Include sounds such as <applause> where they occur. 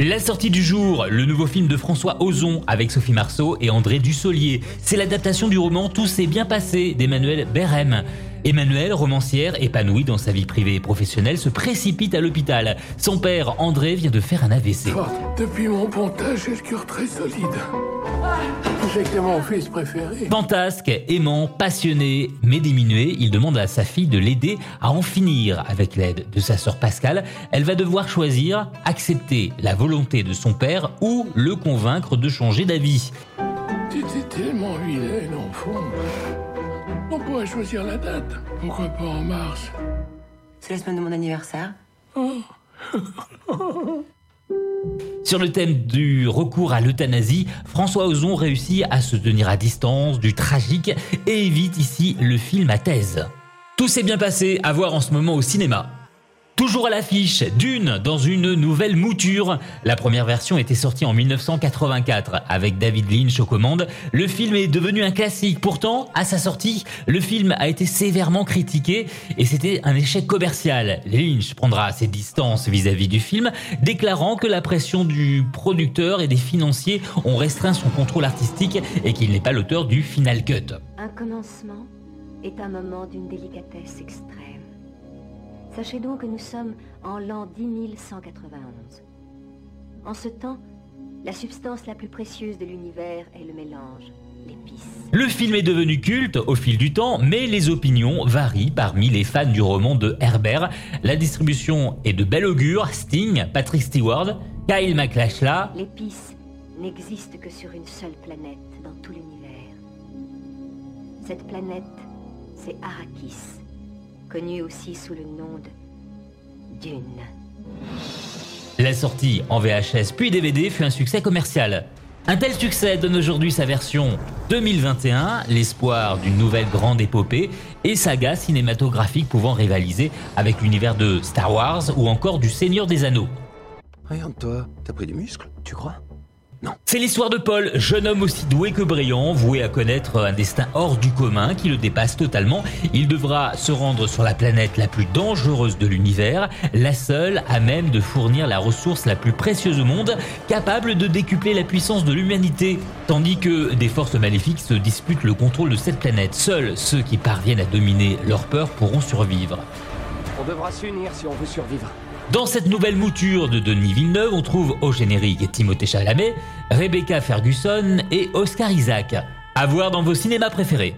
La sortie du jour, le nouveau film de François Ozon avec Sophie Marceau et André Dussolier. C'est l'adaptation du roman Tout s'est bien passé d'Emmanuel Berem. Emmanuel, romancière, épanouie dans sa vie privée et professionnelle, se précipite à l'hôpital. Son père, André, vient de faire un AVC. Oh, depuis mon pontage, j'ai le cœur très solide. J'ai mon fils préféré. Fantasque, aimant, passionné, mais diminué, il demande à sa fille de l'aider à en finir. Avec l'aide de sa sœur Pascal, elle va devoir choisir, accepter la volonté de son père ou le convaincre de changer d'avis. T'étais tellement enfant. On pourrait choisir la date. Pourquoi pas en mars? C'est la semaine de mon anniversaire. Oh. <laughs> Sur le thème du recours à l'euthanasie, François Ozon réussit à se tenir à distance du tragique et évite ici le film à thèse. Tout s'est bien passé à voir en ce moment au cinéma. Toujours à l'affiche, Dune dans une nouvelle mouture. La première version était sortie en 1984 avec David Lynch aux commandes. Le film est devenu un classique. Pourtant, à sa sortie, le film a été sévèrement critiqué et c'était un échec commercial. Lynch prendra ses distances vis-à-vis du film, déclarant que la pression du producteur et des financiers ont restreint son contrôle artistique et qu'il n'est pas l'auteur du Final Cut. Un commencement est un moment d'une délicatesse extrême. Sachez donc que nous sommes en l'an 10191. En ce temps, la substance la plus précieuse de l'univers est le mélange, l'épice. Le film est devenu culte au fil du temps, mais les opinions varient parmi les fans du roman de Herbert. La distribution est de bel augure. Sting, Patrick Stewart, Kyle MacLachlan. L'épice n'existe que sur une seule planète dans tout l'univers. Cette planète, c'est Arrakis connu aussi sous le nom de Dune. La sortie en VHS puis DVD fut un succès commercial. Un tel succès donne aujourd'hui sa version 2021, l'espoir d'une nouvelle grande épopée et saga cinématographique pouvant rivaliser avec l'univers de Star Wars ou encore du Seigneur des Anneaux. Regarde-toi, t'as pris du muscle, tu crois? C'est l'histoire de Paul, jeune homme aussi doué que brillant, voué à connaître un destin hors du commun qui le dépasse totalement. Il devra se rendre sur la planète la plus dangereuse de l'univers, la seule à même de fournir la ressource la plus précieuse au monde, capable de décupler la puissance de l'humanité. Tandis que des forces maléfiques se disputent le contrôle de cette planète. Seuls ceux qui parviennent à dominer leur peur pourront survivre. On devra s'unir si on veut survivre. Dans cette nouvelle mouture de Denis Villeneuve, on trouve au générique Timothée Chalamet, Rebecca Ferguson et Oscar Isaac. À voir dans vos cinémas préférés.